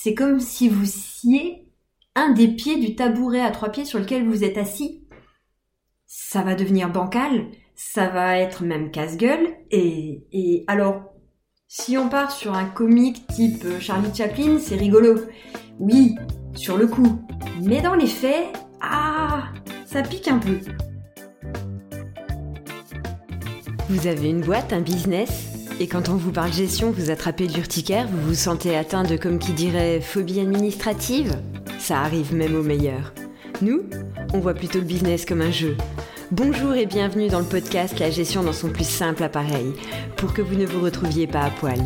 c'est comme si vous sciez un des pieds du tabouret à trois pieds sur lequel vous êtes assis. Ça va devenir bancal, ça va être même casse-gueule, et, et alors, si on part sur un comique type Charlie Chaplin, c'est rigolo. Oui, sur le coup. Mais dans les faits, ah, ça pique un peu. Vous avez une boîte, un business? Et quand on vous parle gestion, vous attrapez l'urticaire, vous vous sentez atteint de, comme qui dirait, phobie administrative? Ça arrive même aux meilleurs. Nous, on voit plutôt le business comme un jeu. Bonjour et bienvenue dans le podcast La gestion dans son plus simple appareil, pour que vous ne vous retrouviez pas à poil.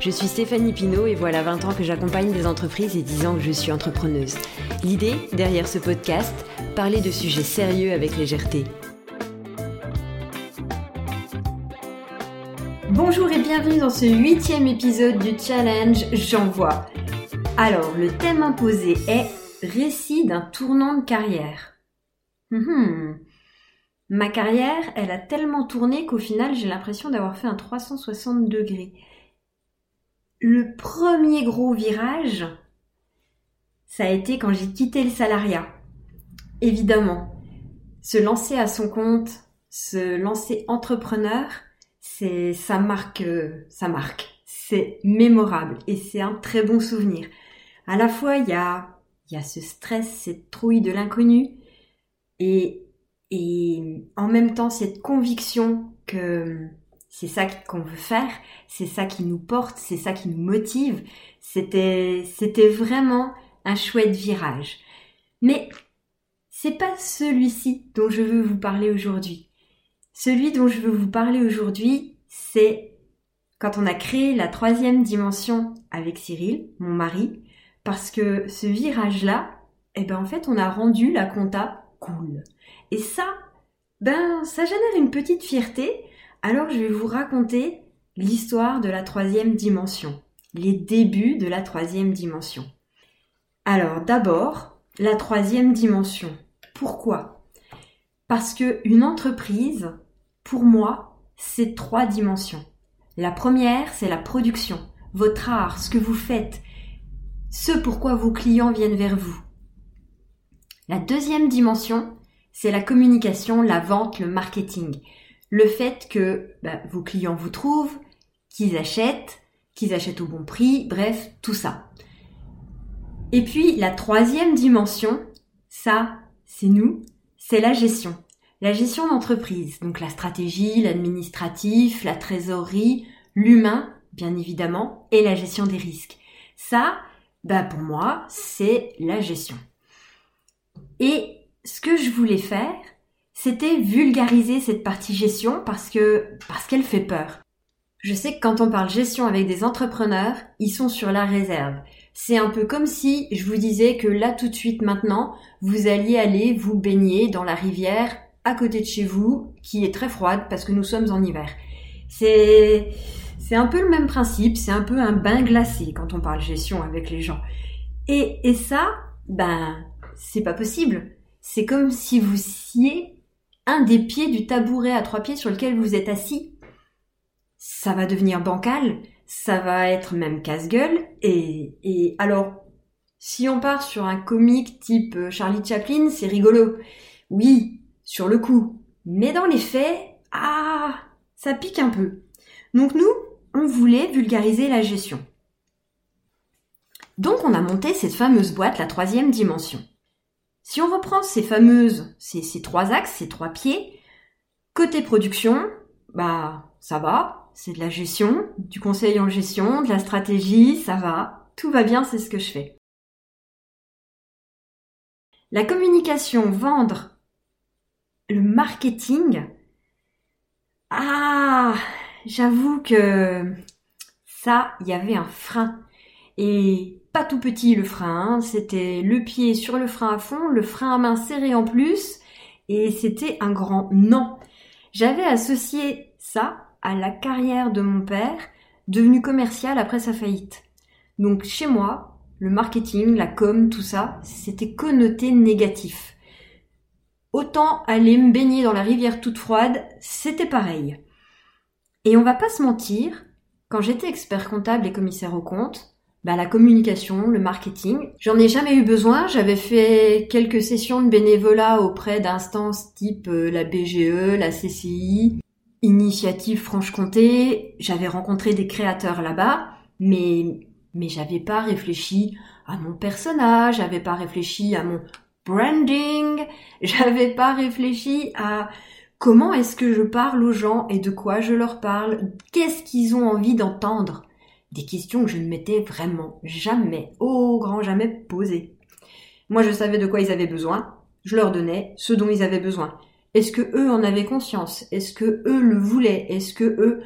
Je suis Stéphanie Pinault et voilà 20 ans que j'accompagne des entreprises et 10 ans que je suis entrepreneuse. L'idée, derrière ce podcast, parler de sujets sérieux avec légèreté. Bonjour et bienvenue dans ce huitième épisode du challenge J'envoie. Alors, le thème imposé est récit d'un tournant de carrière. Hum, Ma carrière, elle a tellement tourné qu'au final, j'ai l'impression d'avoir fait un 360 degrés. Le premier gros virage, ça a été quand j'ai quitté le salariat. Évidemment, se lancer à son compte, se lancer entrepreneur, c'est ça marque euh, ça marque. C'est mémorable et c'est un très bon souvenir. À la fois, il y a il y a ce stress, cette trouille de l'inconnu et et en même temps cette conviction que c'est ça qu'on veut faire, c'est ça qui nous porte, c'est ça qui nous motive. C'était c'était vraiment un chouette virage. Mais c'est pas celui-ci dont je veux vous parler aujourd'hui. Celui dont je veux vous parler aujourd'hui, c'est quand on a créé la troisième dimension avec Cyril, mon mari, parce que ce virage-là, eh ben en fait, on a rendu la compta cool. Et ça, ben, ça génère une petite fierté. Alors je vais vous raconter l'histoire de la troisième dimension, les débuts de la troisième dimension. Alors d'abord, la troisième dimension. Pourquoi? Parce que une entreprise, pour moi, c'est trois dimensions. La première, c'est la production, votre art, ce que vous faites, ce pourquoi vos clients viennent vers vous. La deuxième dimension, c'est la communication, la vente, le marketing. Le fait que bah, vos clients vous trouvent, qu'ils achètent, qu'ils achètent au bon prix, bref, tout ça. Et puis la troisième dimension, ça, c'est nous, c'est la gestion. La gestion d'entreprise, donc la stratégie, l'administratif, la trésorerie, l'humain, bien évidemment, et la gestion des risques. Ça, bah pour moi, c'est la gestion. Et ce que je voulais faire, c'était vulgariser cette partie gestion parce que parce qu'elle fait peur. Je sais que quand on parle gestion avec des entrepreneurs, ils sont sur la réserve. C'est un peu comme si je vous disais que là tout de suite maintenant, vous alliez aller vous baigner dans la rivière à côté de chez vous, qui est très froide parce que nous sommes en hiver. C'est, c'est un peu le même principe, c'est un peu un bain glacé quand on parle gestion avec les gens. Et, et ça, ben, c'est pas possible. C'est comme si vous sciez un des pieds du tabouret à trois pieds sur lequel vous êtes assis. Ça va devenir bancal, ça va être même casse-gueule, et, et alors, si on part sur un comique type Charlie Chaplin, c'est rigolo. Oui, sur le coup. Mais dans les faits, ah, ça pique un peu. Donc nous, on voulait vulgariser la gestion. Donc on a monté cette fameuse boîte, la troisième dimension. Si on reprend ces fameuses, ces, ces trois axes, ces trois pieds, côté production, bah ça va, c'est de la gestion, du conseil en gestion, de la stratégie, ça va, tout va bien, c'est ce que je fais. La communication, vendre, le marketing, ah, j'avoue que ça, il y avait un frein. Et pas tout petit le frein, hein. c'était le pied sur le frein à fond, le frein à main serré en plus, et c'était un grand non. J'avais associé ça à la carrière de mon père, devenu commercial après sa faillite. Donc chez moi, le marketing, la com, tout ça, c'était connoté négatif. Autant aller me baigner dans la rivière toute froide, c'était pareil. Et on va pas se mentir, quand j'étais expert comptable et commissaire aux comptes, bah, la communication, le marketing. J'en ai jamais eu besoin. J'avais fait quelques sessions de bénévolat auprès d'instances type euh, la BGE, la CCI, Initiative Franche-Comté. J'avais rencontré des créateurs là-bas, mais mais j'avais pas réfléchi à mon personnage, j'avais pas réfléchi à mon branding, j'avais pas réfléchi à comment est-ce que je parle aux gens et de quoi je leur parle, qu'est-ce qu'ils ont envie d'entendre? Des questions que je ne m'étais vraiment jamais, au grand jamais posées. Moi, je savais de quoi ils avaient besoin, je leur donnais ce dont ils avaient besoin. Est-ce que eux en avaient conscience? Est-ce que eux le voulaient? Est-ce que eux,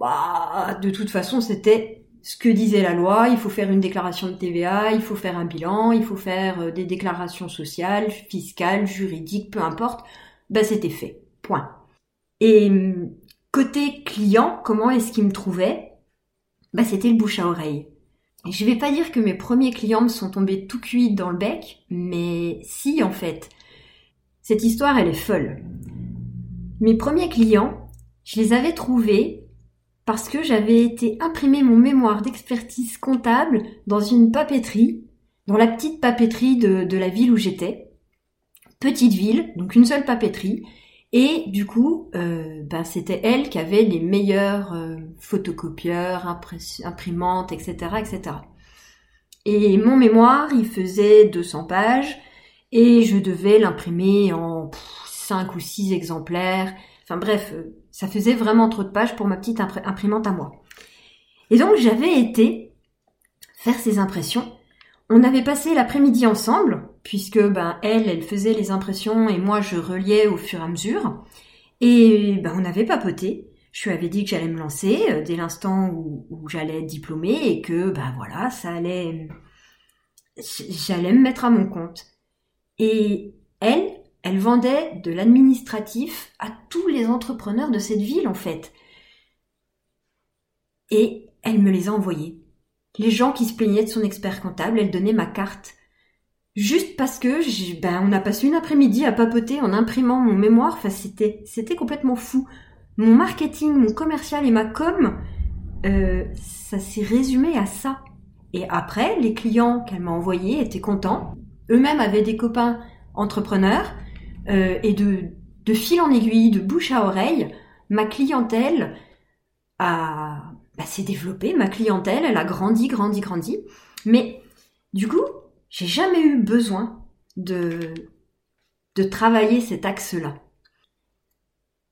bah, de toute façon, c'était ce que disait la loi, il faut faire une déclaration de TVA, il faut faire un bilan, il faut faire euh, des déclarations sociales, fiscales, juridiques, peu importe, bah c'était fait. Point. Et hum, côté client, comment est-ce qu'il me trouvait? Bah, c'était le bouche à oreille. Je vais pas dire que mes premiers clients me sont tombés tout cuits dans le bec, mais si en fait. Cette histoire, elle est folle. Mes premiers clients, je les avais trouvés parce que j'avais été imprimer mon mémoire d'expertise comptable dans une papeterie, dans la petite papeterie de, la ville où j'étais. Petite ville, donc une seule papeterie, et du coup, euh, ben, c'était elle qui avait les meilleurs euh, photocopieurs, imprimantes, etc., etc. Et mon mémoire, il faisait 200 pages et je devais l'imprimer en 5 ou 6 exemplaires. Enfin bref, euh, ça faisait vraiment trop de pages pour ma petite imprimante à moi. Et donc j'avais été faire ces impressions on avait passé l'après-midi ensemble, puisque ben elle, elle faisait les impressions et moi je reliais au fur et à mesure. Et ben on avait papoté. Je lui avais dit que j'allais me lancer euh, dès l'instant où, j'allais être diplômée et que ben voilà, ça allait, j'allais me mettre à mon compte. Et elle, elle vendait de l'administratif à tous les entrepreneurs de cette ville en fait. Et elle me les a envoyés les gens qui se plaignaient de son expert comptable, elle donnait ma carte. Juste parce que ben, on a passé une après-midi à papoter en imprimant mon mémoire, enfin c'était c'était complètement fou. Mon marketing, mon commercial et ma com, euh, ça s'est résumé à ça. Et après, les clients qu'elle m'a envoyés étaient contents. Eux-mêmes avaient des copains entrepreneurs euh, et de, fil en aiguille, de bouche à oreille, ma clientèle a bah, s'est développée, ma clientèle, elle a grandi, grandi, grandi. Mais du coup, j'ai jamais eu besoin de, de travailler cet axe-là.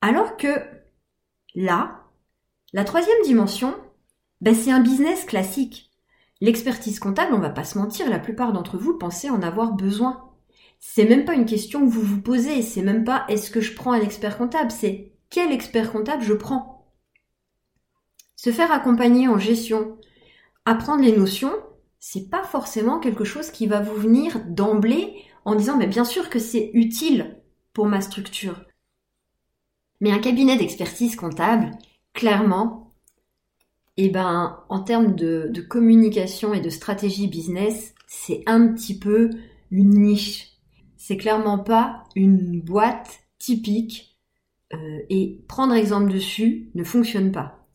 Alors que là, la troisième dimension, bah, c'est un business classique. L'expertise comptable, on va pas se mentir, la plupart d'entre vous pensez en avoir besoin. C'est même pas une question que vous vous posez, c'est même pas est-ce que je prends un expert comptable, c'est quel expert comptable je prends? Se faire accompagner en gestion, apprendre les notions, c'est pas forcément quelque chose qui va vous venir d'emblée en disant mais bien sûr que c'est utile pour ma structure. Mais un cabinet d'expertise comptable, clairement, eh ben, en termes de, communication et de stratégie business, c'est un petit peu une niche. C'est clairement pas une boîte typique euh, et prendre exemple dessus ne fonctionne pas.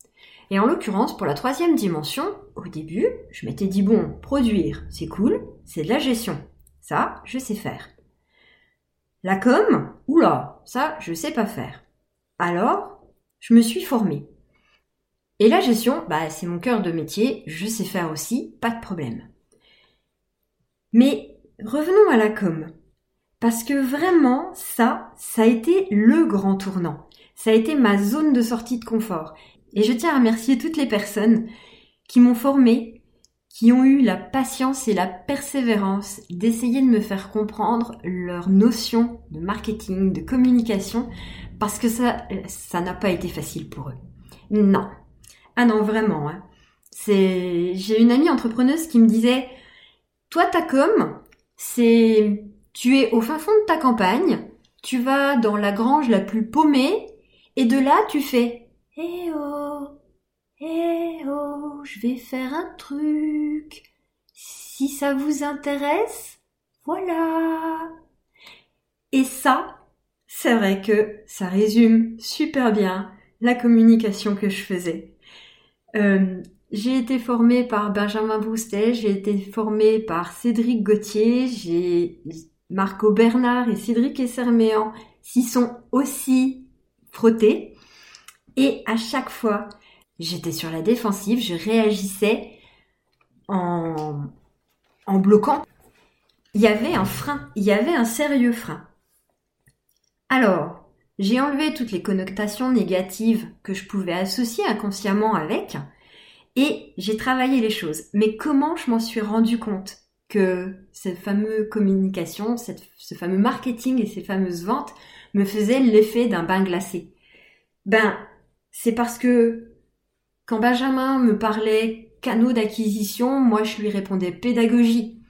Et en l'occurrence, pour la troisième dimension, au début, je m'étais dit, bon, produire, c'est cool, c'est de la gestion. Ça, je sais faire. La com, oula, ça, je sais pas faire. Alors, je me suis formée. Et la gestion, bah, c'est mon cœur de métier, je sais faire aussi, pas de problème. Mais revenons à la com. Parce que vraiment, ça, ça a été le grand tournant. Ça a été ma zone de sortie de confort. Et je tiens à remercier toutes les personnes qui m'ont formée, qui ont eu la patience et la persévérance d'essayer de me faire comprendre leurs notions de marketing, de communication, parce que ça, ça n'a pas été facile pour eux. Non. Ah non, vraiment. Hein. C'est, j'ai une amie entrepreneuse qui me disait, toi ta com, c'est, tu es au fin fond de ta campagne, tu vas dans la grange la plus paumée, et de là tu fais eh oh, eh oh, je vais faire un truc. Si ça vous intéresse, voilà. Et ça, c'est vrai que ça résume super bien la communication que je faisais. Euh, j'ai été formée par Benjamin Broustet, j'ai été formée par Cédric Gauthier, j'ai Marco Bernard et Cédric Esserméan s'y sont aussi frottés. Et à chaque fois, j'étais sur la défensive, je réagissais en, en bloquant. Il y avait un frein, il y avait un sérieux frein. Alors, j'ai enlevé toutes les connotations négatives que je pouvais associer inconsciemment avec, et j'ai travaillé les choses. Mais comment je m'en suis rendu compte? Que cette fameuse communication, ce fameux marketing et ces fameuses ventes me faisaient l'effet d'un bain glacé Ben, c'est parce que quand Benjamin me parlait canaux d'acquisition, moi je lui répondais pédagogie.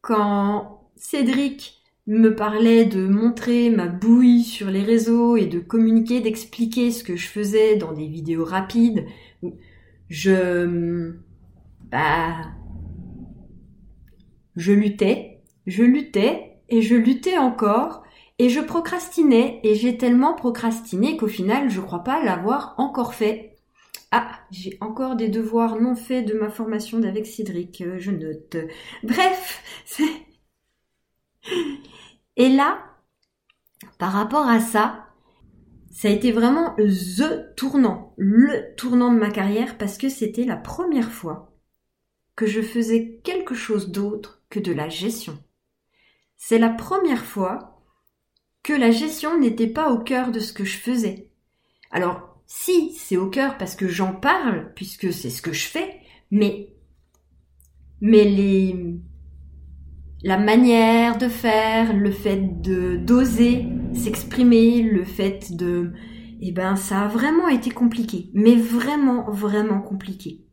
Quand Cédric me parlait de montrer ma bouille sur les réseaux et de communiquer, d'expliquer ce que je faisais dans des vidéos rapides, je, bah, je luttais, je luttais et je luttais encore et je procrastinais et j'ai tellement procrastiné qu'au final je crois pas l'avoir encore fait. Ah, j'ai encore des devoirs non faits de ma formation d'avec Cédric, euh, je note. Bref, c'est... Et là, par rapport à ça, ça a été vraiment the tournant, le tournant de ma carrière parce que c'était la première fois que je faisais quelque chose d'autre de la gestion. C'est la première fois que la gestion n'était pas au cœur de ce que je faisais. Alors, si, c'est au cœur parce que j'en parle, puisque c'est ce que je fais, mais, mais la manière de faire, le fait de d'oser s'exprimer, le fait de, eh ben, ça a vraiment été compliqué, mais vraiment, vraiment compliqué.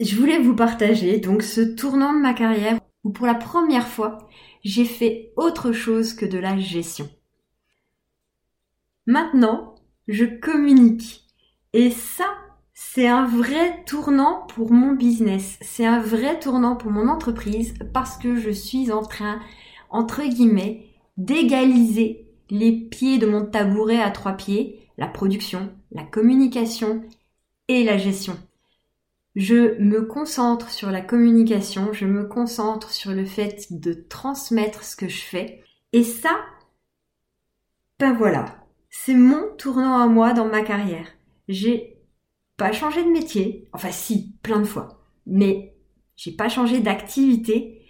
Je voulais vous partager donc ce tournant de ma carrière où pour la première fois, j'ai fait autre chose que de la gestion. Maintenant, je communique. Et ça, c'est un vrai tournant pour mon business, c'est un vrai tournant pour mon entreprise parce que je suis en train, entre guillemets, d'égaliser les pieds de mon tabouret à trois pieds, la production, la communication et la gestion. Je me concentre sur la communication, je me concentre sur le fait de transmettre ce que je fais. Et ça, ben voilà, c'est mon tournant à moi dans ma carrière. J'ai pas changé de métier, enfin si, plein de fois, mais j'ai pas changé d'activité.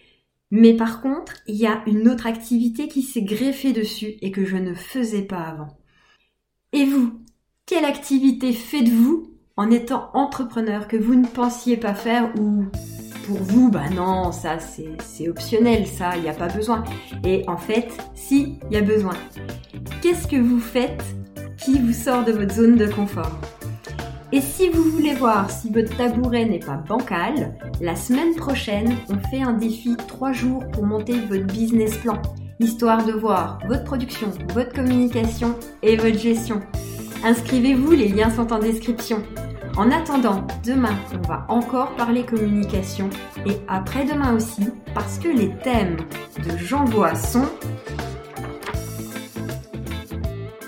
Mais par contre, il y a une autre activité qui s'est greffée dessus et que je ne faisais pas avant. Et vous, quelle activité faites-vous en étant entrepreneur que vous ne pensiez pas faire ou pour vous, bah non, ça c'est optionnel, ça, il n'y a pas besoin. Et en fait, si, il y a besoin. Qu'est-ce que vous faites qui vous sort de votre zone de confort? Et si vous voulez voir si votre tabouret n'est pas bancal, la semaine prochaine, on fait un défi 3 jours pour monter votre business plan, histoire de voir votre production, votre communication et votre gestion. Inscrivez-vous, les liens sont en description. En attendant, demain, on va encore parler communication et après-demain aussi, parce que les thèmes de J'envoie sont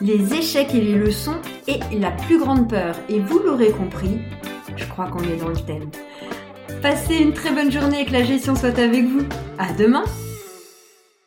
les échecs et les leçons et la plus grande peur. Et vous l'aurez compris, je crois qu'on est dans le thème. Passez une très bonne journée et que la gestion soit avec vous. À demain!